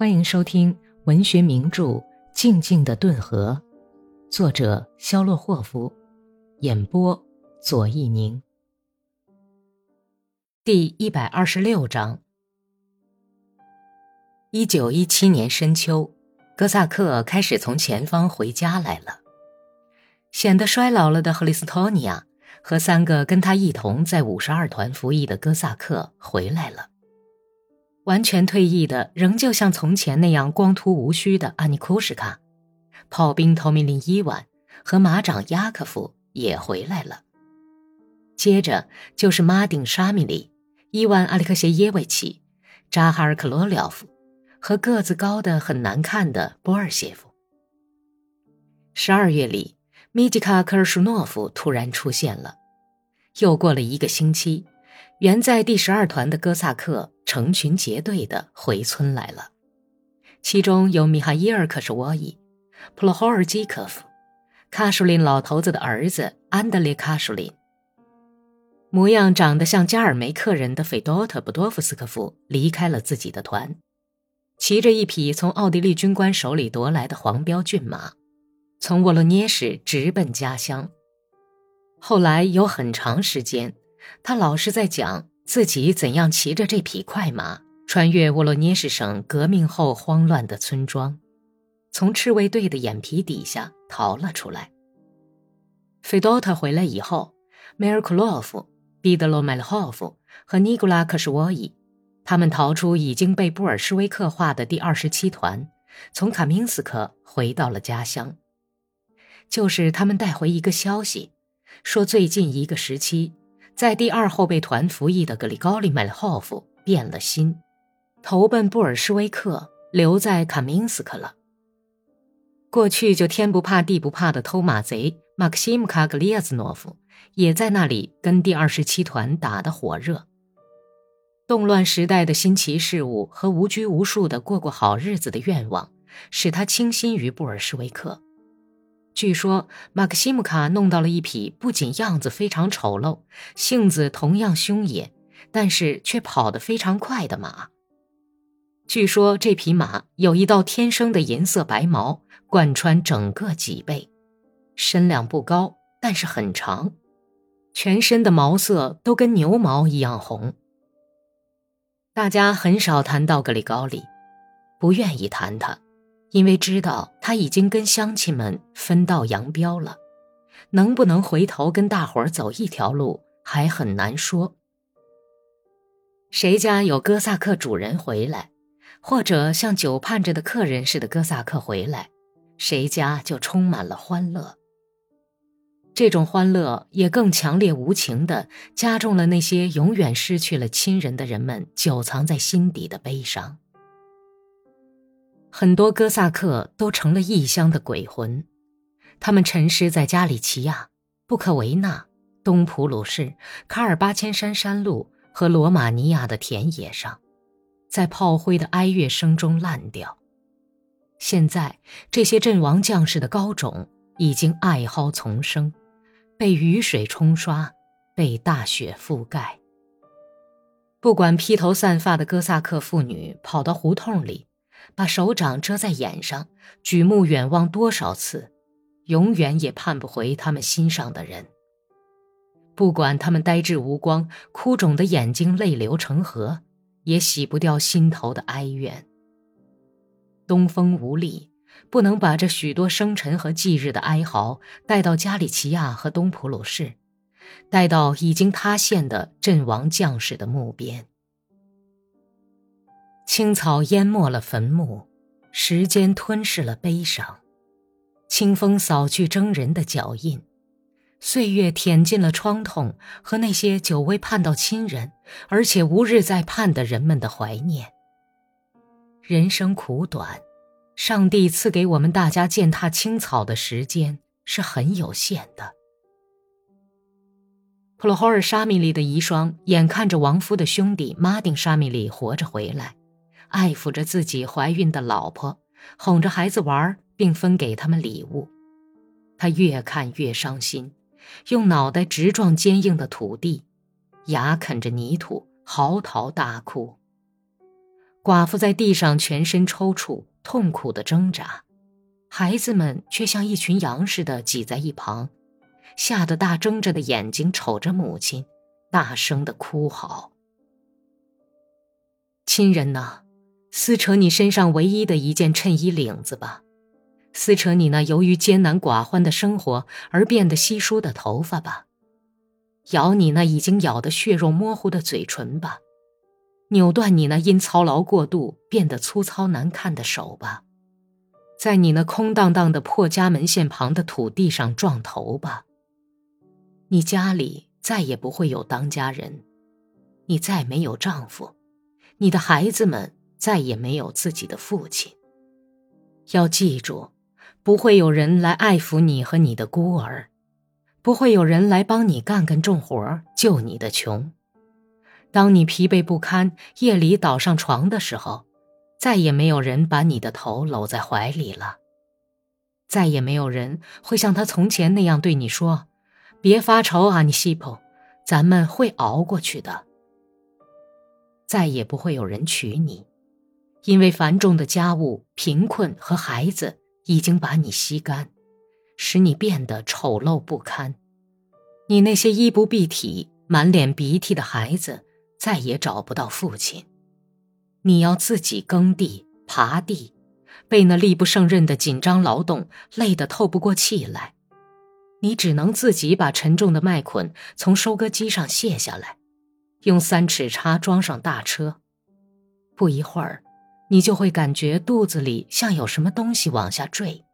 欢迎收听文学名著《静静的顿河》，作者肖洛霍夫，演播左一宁。第一百二十六章。一九一七年深秋，哥萨克开始从前方回家来了。显得衰老了的赫里斯托尼亚和三个跟他一同在五十二团服役的哥萨克回来了。完全退役的，仍旧像从前那样光秃无须的阿尼库什卡，炮兵托米林伊万和马长亚科夫也回来了。接着就是马丁沙米里、伊万阿里克谢耶维奇、扎哈尔克罗廖夫和个子高的很难看的波尔谢夫。十二月里，米吉卡科尔舒诺夫突然出现了。又过了一个星期。原在第十二团的哥萨克成群结队的回村来了，其中有米哈伊尔·克什沃伊、普罗霍尔基科夫、卡舒林老头子的儿子安德烈·卡舒林。模样长得像加尔梅克人的费多特·布多夫斯科夫离开了自己的团，骑着一匹从奥地利军官手里夺来的黄标骏马，从沃罗涅什直奔家乡。后来有很长时间。他老是在讲自己怎样骑着这匹快马穿越沃罗涅什省革命后慌乱的村庄，从赤卫队的眼皮底下逃了出来。费多特回来以后，梅尔库洛夫、彼得罗麦勒霍夫和尼古拉克什沃伊，他们逃出已经被布尔什维克化的第二十七团，从卡明斯克回到了家乡。就是他们带回一个消息，说最近一个时期。在第二后备团服役的格里高利·麦霍夫变了心，投奔布尔什维克，留在卡明斯克了。过去就天不怕地不怕的偷马贼马克西姆卡格列兹诺夫，也在那里跟第二十七团打得火热。动乱时代的新奇事物和无拘无束的过过好日子的愿望，使他倾心于布尔什维克。据说马克西姆卡弄到了一匹不仅样子非常丑陋，性子同样凶野，但是却跑得非常快的马。据说这匹马有一道天生的银色白毛，贯穿整个脊背，身量不高，但是很长，全身的毛色都跟牛毛一样红。大家很少谈到格里高里，不愿意谈他。因为知道他已经跟乡亲们分道扬镳了，能不能回头跟大伙儿走一条路还很难说。谁家有哥萨克主人回来，或者像久盼着的客人似的哥萨克回来，谁家就充满了欢乐。这种欢乐也更强烈无情地加重了那些永远失去了亲人的人们久藏在心底的悲伤。很多哥萨克都成了异乡的鬼魂，他们沉尸在加里奇亚、布克维纳、东普鲁士、卡尔巴千山山路和罗马尼亚的田野上，在炮灰的哀乐声中烂掉。现在，这些阵亡将士的高冢已经艾蒿丛生，被雨水冲刷，被大雪覆盖。不管披头散发的哥萨克妇女跑到胡同里。把手掌遮在眼上，举目远望多少次，永远也盼不回他们心上的人。不管他们呆滞无光、哭肿的眼睛泪流成河，也洗不掉心头的哀怨。东风无力，不能把这许多生辰和忌日的哀嚎带到加里奇亚和东普鲁士，带到已经塌陷的阵亡将士的墓边。青草淹没了坟墓，时间吞噬了悲伤，清风扫去征人的脚印，岁月舔尽了创痛和那些久未盼到亲人，而且无日再盼的人们的怀念。人生苦短，上帝赐给我们大家践踏青草的时间是很有限的。普罗霍尔沙米利的遗孀眼看着亡夫的兄弟马丁沙米利活着回来。爱抚着自己怀孕的老婆，哄着孩子玩，并分给他们礼物。他越看越伤心，用脑袋直撞坚硬的土地，牙啃着泥土，嚎啕大哭。寡妇在地上全身抽搐，痛苦的挣扎，孩子们却像一群羊似的挤在一旁，吓得大睁着的眼睛瞅着母亲，大声的哭嚎。亲人呐，撕扯你身上唯一的一件衬衣领子吧，撕扯你那由于艰难寡欢的生活而变得稀疏的头发吧，咬你那已经咬得血肉模糊的嘴唇吧。扭断你那因操劳过度变得粗糙难看的手吧，在你那空荡荡的破家门线旁的土地上撞头吧。你家里再也不会有当家人，你再没有丈夫，你的孩子们再也没有自己的父亲。要记住，不会有人来爱抚你和你的孤儿，不会有人来帮你干干重活救你的穷。当你疲惫不堪，夜里倒上床的时候，再也没有人把你的头搂在怀里了。再也没有人会像他从前那样对你说：“别发愁啊，你西普，咱们会熬过去的。”再也不会有人娶你，因为繁重的家务、贫困和孩子已经把你吸干，使你变得丑陋不堪。你那些衣不蔽体、满脸鼻涕的孩子。再也找不到父亲，你要自己耕地、耙地，被那力不胜任的紧张劳动累得透不过气来。你只能自己把沉重的麦捆从收割机上卸下来，用三尺叉装上大车。不一会儿，你就会感觉肚子里像有什么东西往下坠，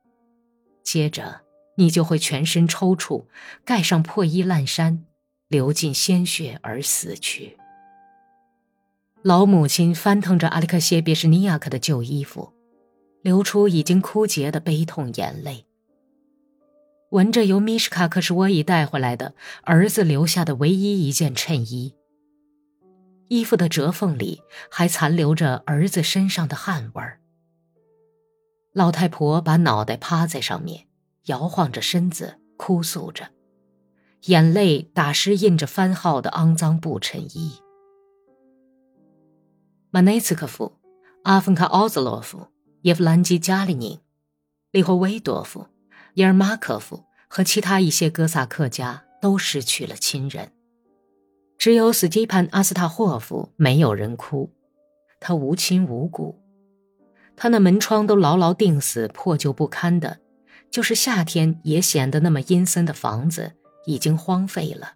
接着你就会全身抽搐，盖上破衣烂衫，流尽鲜血而死去。老母亲翻腾着阿里克谢·别什尼亚克的旧衣服，流出已经枯竭的悲痛眼泪。闻着由米什卡克什沃伊带回来的儿子留下的唯一一件衬衣，衣服的折缝里还残留着儿子身上的汗味儿。老太婆把脑袋趴在上面，摇晃着身子，哭诉着，眼泪打湿印着番号的肮脏布衬衣。马内茨科夫、阿芬卡奥兹洛夫、叶夫兰基加里宁、利霍维多夫、耶尔马科夫和其他一些哥萨克家都失去了亲人，只有斯基潘阿斯塔霍夫没有人哭，他无亲无故，他那门窗都牢牢钉死、破旧不堪的，就是夏天也显得那么阴森的房子已经荒废了。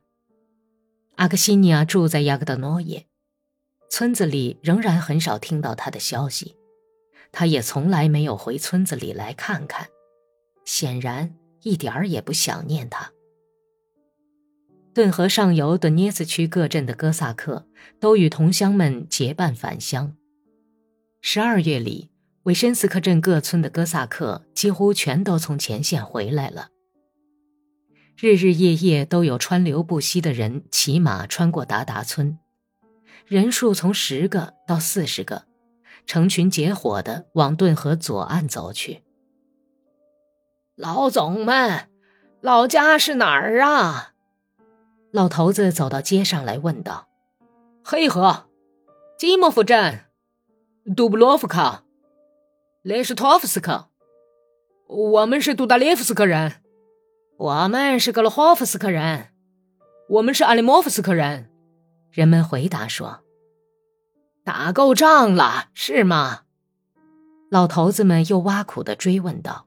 阿克西尼亚住在亚格德诺耶。村子里仍然很少听到他的消息，他也从来没有回村子里来看看，显然一点儿也不想念他。顿河上游顿涅茨区各镇的哥萨克都与同乡们结伴返乡。十二月里，维申斯克镇各村的哥萨克几乎全都从前线回来了。日日夜夜都有川流不息的人骑马穿过达达村。人数从十个到四十个，成群结伙的往顿河左岸走去。老总们，老家是哪儿啊？老头子走到街上来问道：“黑河，基莫夫镇，杜布洛夫卡，雷什托夫斯克。我们是杜达列夫斯克人，我们是格罗霍夫斯克人，我们是阿里莫夫斯克人。”人们回答说：“打够仗了，是吗？”老头子们又挖苦的追问道。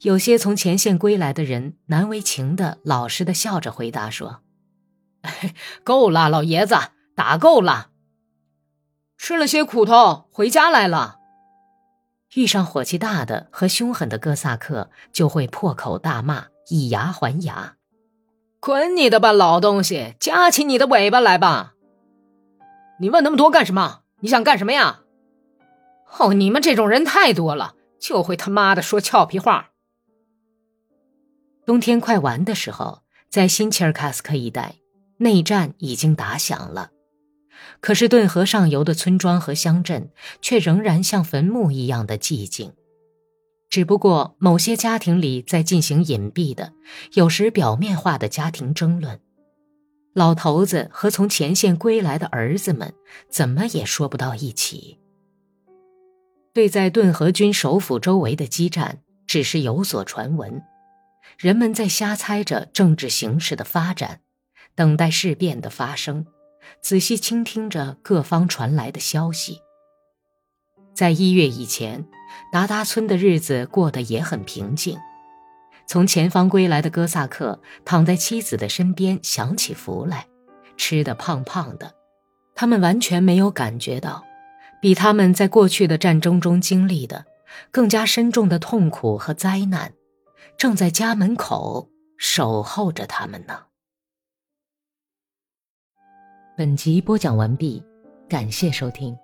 有些从前线归来的人难为情的、老实的笑着回答说：“够了，老爷子，打够了。吃了些苦头，回家来了。遇上火气大的和凶狠的哥萨克，就会破口大骂，以牙还牙。”滚你的吧，老东西！夹起你的尾巴来吧！你问那么多干什么？你想干什么呀？哦，你们这种人太多了，就会他妈的说俏皮话。冬天快完的时候，在新切尔卡斯克一带，内战已经打响了，可是顿河上游的村庄和乡镇却仍然像坟墓一样的寂静。只不过某些家庭里在进行隐蔽的、有时表面化的家庭争论，老头子和从前线归来的儿子们怎么也说不到一起。对在顿河军首府周围的激战只是有所传闻，人们在瞎猜着政治形势的发展，等待事变的发生，仔细倾听着各方传来的消息。在一月以前，达达村的日子过得也很平静。从前方归来的哥萨克躺在妻子的身边，享起福来，吃得胖胖的。他们完全没有感觉到，比他们在过去的战争中经历的更加深重的痛苦和灾难，正在家门口守候着他们呢。本集播讲完毕，感谢收听。